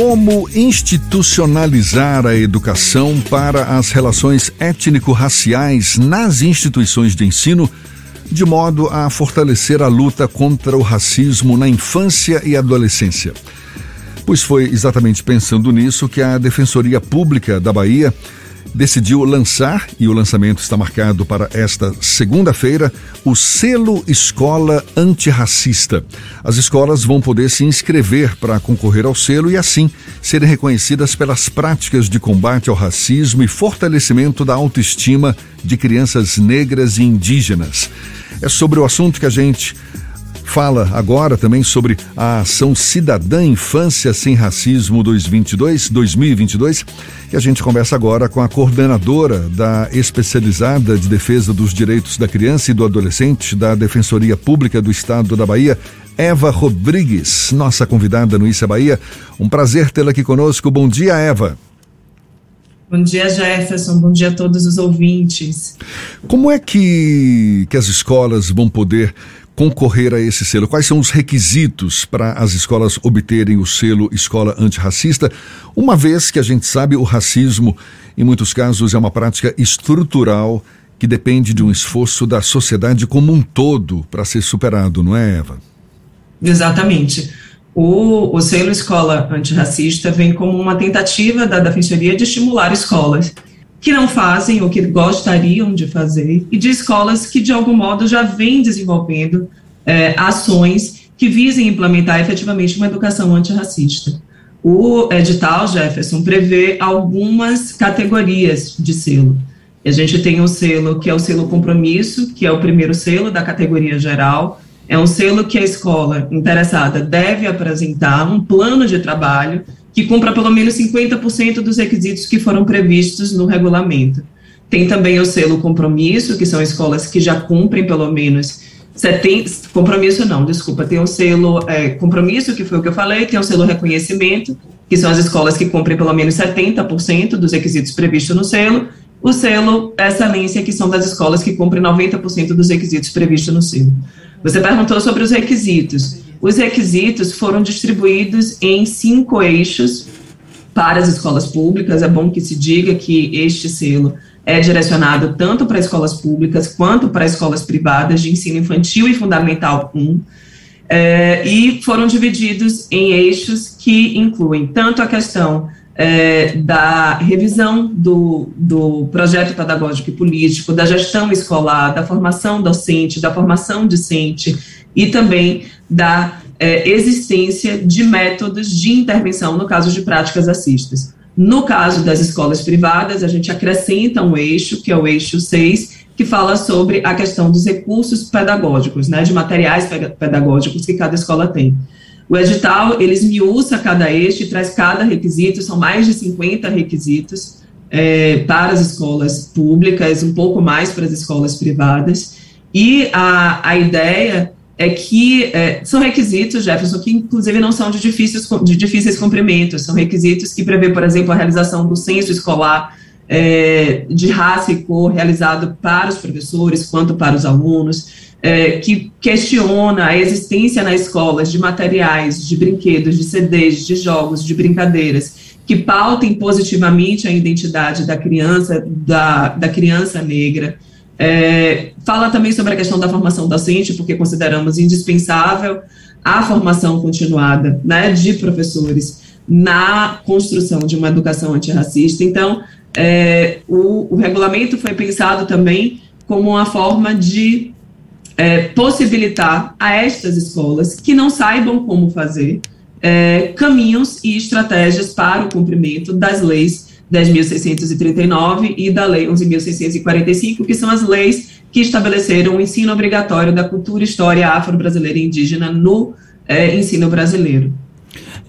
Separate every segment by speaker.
Speaker 1: Como institucionalizar a educação para as relações étnico-raciais nas instituições de ensino, de modo a fortalecer a luta contra o racismo na infância e adolescência? Pois foi exatamente pensando nisso que a Defensoria Pública da Bahia decidiu lançar, e o lançamento está marcado para esta segunda-feira, o selo Escola Antirracista. As escolas vão poder se inscrever para concorrer ao selo e, assim, serem reconhecidas pelas práticas de combate ao racismo e fortalecimento da autoestima de crianças negras e indígenas. É sobre o assunto que a gente fala agora também sobre a ação Cidadã Infância Sem Racismo 2022, 2022 e a gente conversa agora com a coordenadora da especializada de defesa dos direitos da criança e do adolescente da Defensoria Pública do Estado da Bahia, Eva Rodrigues, nossa convidada no Issa Bahia. Um prazer tê-la aqui conosco. Bom dia, Eva.
Speaker 2: Bom dia, Jefferson. Bom dia a todos os ouvintes.
Speaker 1: Como é que, que as escolas vão poder concorrer a esse selo? Quais são os requisitos para as escolas obterem o selo Escola Antirracista? Uma vez que a gente sabe o racismo, em muitos casos, é uma prática estrutural que depende de um esforço da sociedade como um todo para ser superado, não é, Eva?
Speaker 2: Exatamente. O, o selo Escola Antirracista vem como uma tentativa da Defensoria de estimular escolas que não fazem ou que gostariam de fazer, e de escolas que, de algum modo, já vêm desenvolvendo é, ações que visem implementar efetivamente uma educação antirracista. O edital, Jefferson, prevê algumas categorias de selo. A gente tem um selo que é o selo compromisso, que é o primeiro selo da categoria geral. É um selo que a escola interessada deve apresentar um plano de trabalho que cumpra pelo menos 50% dos requisitos que foram previstos no regulamento. Tem também o selo compromisso, que são escolas que já cumprem pelo menos 70, compromisso não, desculpa, tem o selo é, compromisso, que foi o que eu falei, tem o selo reconhecimento, que são as escolas que cumprem pelo menos 70% dos requisitos previstos no selo, o selo excelência, que são das escolas que cumprem 90% dos requisitos previstos no selo. Você perguntou sobre os requisitos. Os requisitos foram distribuídos em cinco eixos para as escolas públicas. É bom que se diga que este selo é direcionado tanto para escolas públicas quanto para escolas privadas de ensino infantil e fundamental 1. É, e foram divididos em eixos que incluem tanto a questão é, da revisão do, do projeto pedagógico e político, da gestão escolar, da formação docente, da formação discente e também da é, existência de métodos de intervenção no caso de práticas racistas. No caso das escolas privadas, a gente acrescenta um eixo, que é o eixo 6, que fala sobre a questão dos recursos pedagógicos, né, de materiais pedagógicos que cada escola tem. O edital, ele esmiuça cada eixo e traz cada requisito, são mais de 50 requisitos é, para as escolas públicas, um pouco mais para as escolas privadas, e a, a ideia é que é, são requisitos, Jefferson, que inclusive não são de difíceis, de difíceis cumprimentos, são requisitos que prevê, por exemplo, a realização do censo escolar é, de raça e cor realizado para os professores quanto para os alunos, é, que questiona a existência na escola de materiais, de brinquedos, de CDs, de jogos, de brincadeiras, que pautem positivamente a identidade da criança, da, da criança negra, é, fala também sobre a questão da formação docente, porque consideramos indispensável a formação continuada né, de professores na construção de uma educação antirracista. Então, é, o, o, regulamento foi pensado também como uma forma de é, possibilitar a estas escolas que não saibam como fazer é, caminhos e estratégias para o cumprimento das leis 10.639 e da Lei 11.645, que são as leis que estabeleceram o ensino obrigatório da cultura e história afro-brasileira e indígena no é, ensino brasileiro.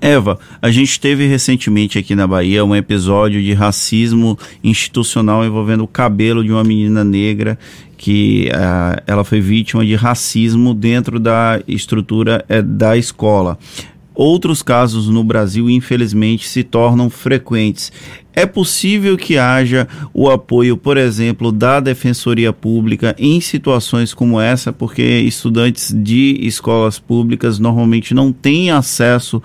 Speaker 3: Eva, a gente teve recentemente aqui na Bahia um episódio de racismo institucional envolvendo o cabelo de uma menina negra que uh, ela foi vítima de racismo dentro da estrutura uh, da escola outros casos no Brasil, infelizmente, se tornam frequentes. É possível que haja o apoio, por exemplo, da Defensoria Pública em situações como essa, porque estudantes de escolas públicas normalmente não têm acesso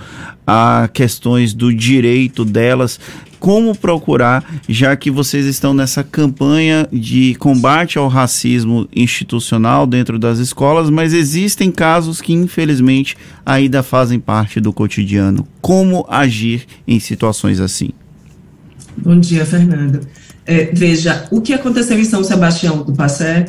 Speaker 3: a questões do direito delas. Como procurar, já que vocês estão nessa campanha de combate ao racismo institucional dentro das escolas, mas existem casos que infelizmente ainda fazem parte do cotidiano. Como agir em situações assim?
Speaker 2: Bom dia, Fernando. É, veja, o que aconteceu em São Sebastião do Passé,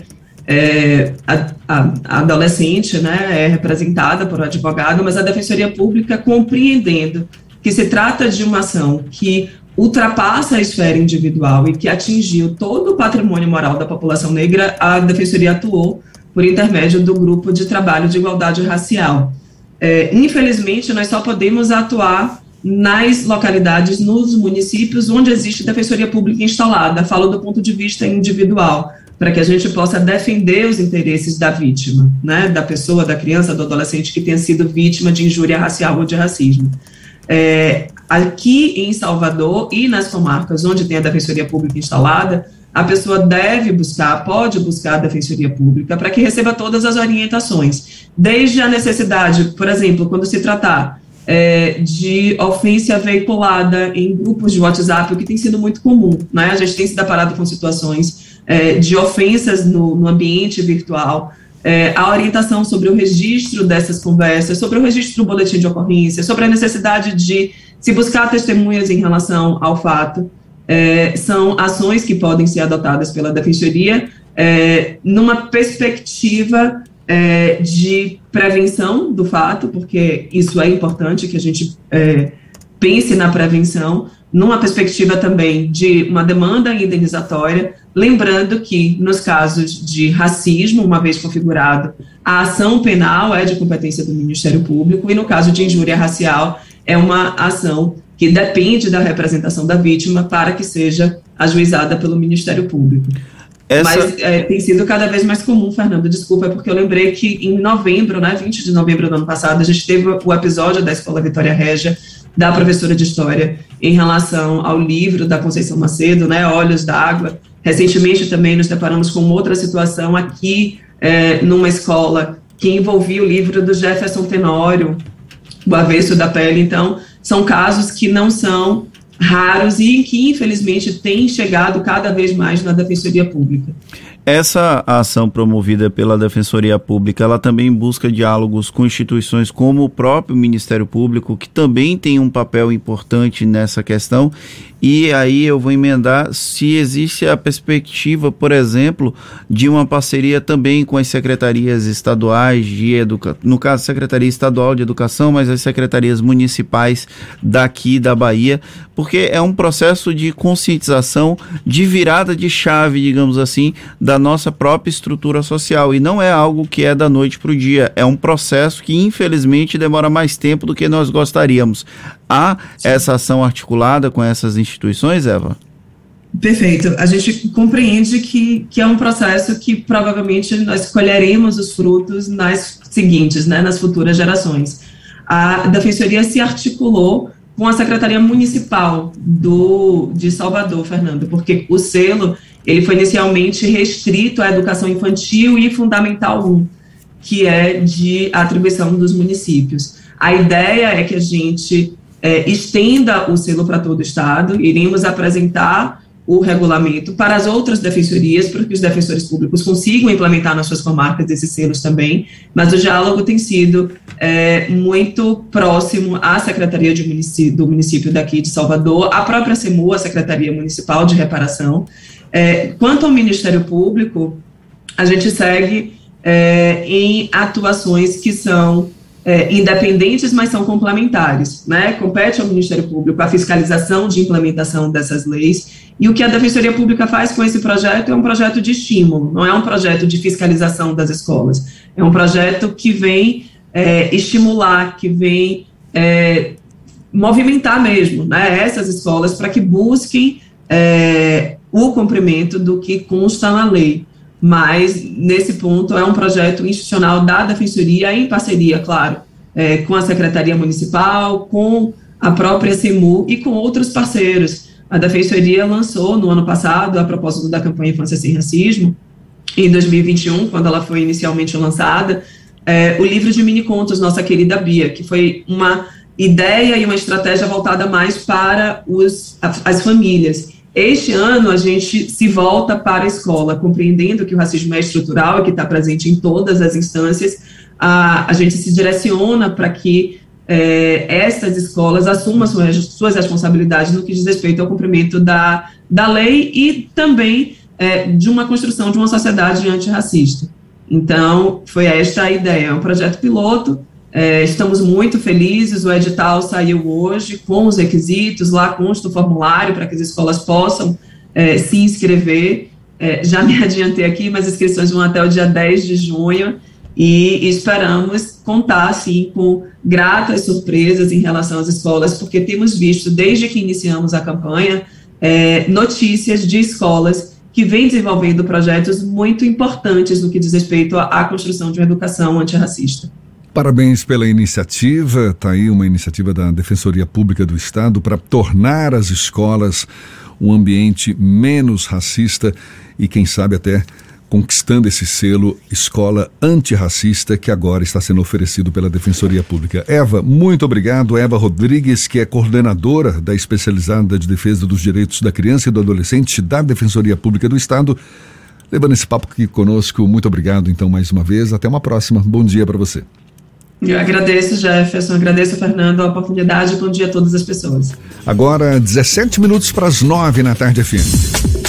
Speaker 2: é, a, a, a, adolescente né, é representada por um advogado, mas a Defensoria Pública, compreendendo que se trata de uma ação que ultrapassa a esfera individual e que atingiu todo o patrimônio moral da população negra, a Defensoria atuou por intermédio do Grupo de Trabalho de Igualdade Racial. É, infelizmente, nós só podemos atuar nas localidades, nos municípios onde existe defensoria pública instalada. Falo do ponto de vista individual, para que a gente possa defender os interesses da vítima, né, da pessoa, da criança, do adolescente que tenha sido vítima de injúria racial ou de racismo. É, aqui em Salvador e nas comarcas onde tem a defensoria pública instalada, a pessoa deve buscar, pode buscar a defensoria pública para que receba todas as orientações, desde a necessidade, por exemplo, quando se tratar é, de ofensa veiculada em grupos de WhatsApp, o que tem sido muito comum. Né? A gente tem se deparado com situações é, de ofensas no, no ambiente virtual, é, a orientação sobre o registro dessas conversas, sobre o registro do boletim de ocorrência, sobre a necessidade de se buscar testemunhas em relação ao fato, é, são ações que podem ser adotadas pela Defensoria é, numa perspectiva é, de prevenção do fato, porque isso é importante que a gente é, pense na prevenção, numa perspectiva também de uma demanda indenizatória, lembrando que nos casos de racismo, uma vez configurado, a ação penal é de competência do Ministério Público e no caso de injúria racial é uma ação que depende da representação da vítima para que seja ajuizada pelo Ministério Público. Essa... Mas é, tem sido cada vez mais comum, Fernando, desculpa, é porque eu lembrei que em novembro, né, 20 de novembro do ano passado, a gente teve o episódio da Escola Vitória Régia, da professora de História, em relação ao livro da Conceição Macedo, né, Olhos d'Água. Recentemente também nos deparamos com outra situação aqui, é, numa escola, que envolvia o livro do Jefferson Tenório, O Avesso da Pele. Então, são casos que não são raros e que, infelizmente, têm chegado cada vez mais na Defensoria Pública.
Speaker 3: Essa ação promovida pela Defensoria Pública, ela também busca diálogos com instituições como o próprio Ministério Público, que também tem um papel importante nessa questão. E aí eu vou emendar se existe a perspectiva, por exemplo, de uma parceria também com as secretarias estaduais de educação, no caso, Secretaria Estadual de Educação, mas as secretarias municipais daqui da Bahia, porque é um processo de conscientização, de virada de chave, digamos assim, da nossa própria estrutura social. E não é algo que é da noite para o dia, é um processo que infelizmente demora mais tempo do que nós gostaríamos. Há Sim. essa ação articulada com essas instituições, Eva?
Speaker 2: Perfeito. A gente compreende que, que é um processo que provavelmente nós colheremos os frutos nas seguintes, né, nas futuras gerações. A Defensoria se articulou com a Secretaria Municipal do, de Salvador, Fernando, porque o selo ele foi inicialmente restrito à educação infantil e fundamental 1, que é de atribuição dos municípios. A ideia é que a gente é, estenda o selo para todo o Estado, iremos apresentar o regulamento para as outras defensorias, para que os defensores públicos consigam implementar nas suas comarcas esses selos também, mas o diálogo tem sido é, muito próximo à Secretaria município, do município daqui de Salvador, à própria SEMU, a Secretaria Municipal de Reparação, é, quanto ao Ministério Público, a gente segue é, em atuações que são é, independentes, mas são complementares. Né? Compete ao Ministério Público a fiscalização de implementação dessas leis, e o que a Defensoria Pública faz com esse projeto é um projeto de estímulo, não é um projeto de fiscalização das escolas, é um projeto que vem é, estimular, que vem é, movimentar mesmo né, essas escolas para que busquem é, o cumprimento do que consta na lei. Mas, nesse ponto, é um projeto institucional da Defensoria, em parceria, claro, é, com a Secretaria Municipal, com a própria CEMU e com outros parceiros. A Defensoria lançou no ano passado, a propósito da campanha Infância Sem Racismo, em 2021, quando ela foi inicialmente lançada, é, o livro de mini contos Nossa Querida Bia, que foi uma ideia e uma estratégia voltada mais para os, as famílias. Este ano, a gente se volta para a escola, compreendendo que o racismo é estrutural e que está presente em todas as instâncias, a, a gente se direciona para que é, essas escolas assumam suas, suas responsabilidades no que diz respeito ao cumprimento da, da lei e também é, de uma construção de uma sociedade antirracista. Então, foi esta a ideia. É um projeto piloto, é, estamos muito felizes, o edital saiu hoje com os requisitos, lá consta o formulário para que as escolas possam é, se inscrever. É, já me adiantei aqui, mas as inscrições vão até o dia 10 de junho, e esperamos contar, sim, com gratas surpresas em relação às escolas, porque temos visto, desde que iniciamos a campanha, é, notícias de escolas que vêm desenvolvendo projetos muito importantes no que diz respeito à, à construção de uma educação antirracista.
Speaker 1: Parabéns pela iniciativa. Está aí uma iniciativa da Defensoria Pública do Estado para tornar as escolas um ambiente menos racista e, quem sabe, até conquistando esse selo Escola Antirracista que agora está sendo oferecido pela Defensoria Pública. Eva, muito obrigado. Eva Rodrigues, que é coordenadora da especializada de defesa dos direitos da criança e do adolescente da Defensoria Pública do Estado, levando esse papo aqui conosco. Muito obrigado, então, mais uma vez. Até uma próxima. Bom dia para você.
Speaker 2: Eu agradeço, Jefferson, agradeço, Fernando, a oportunidade. Bom dia a todas as pessoas.
Speaker 1: Agora, 17 minutos para as 9 na tarde FM.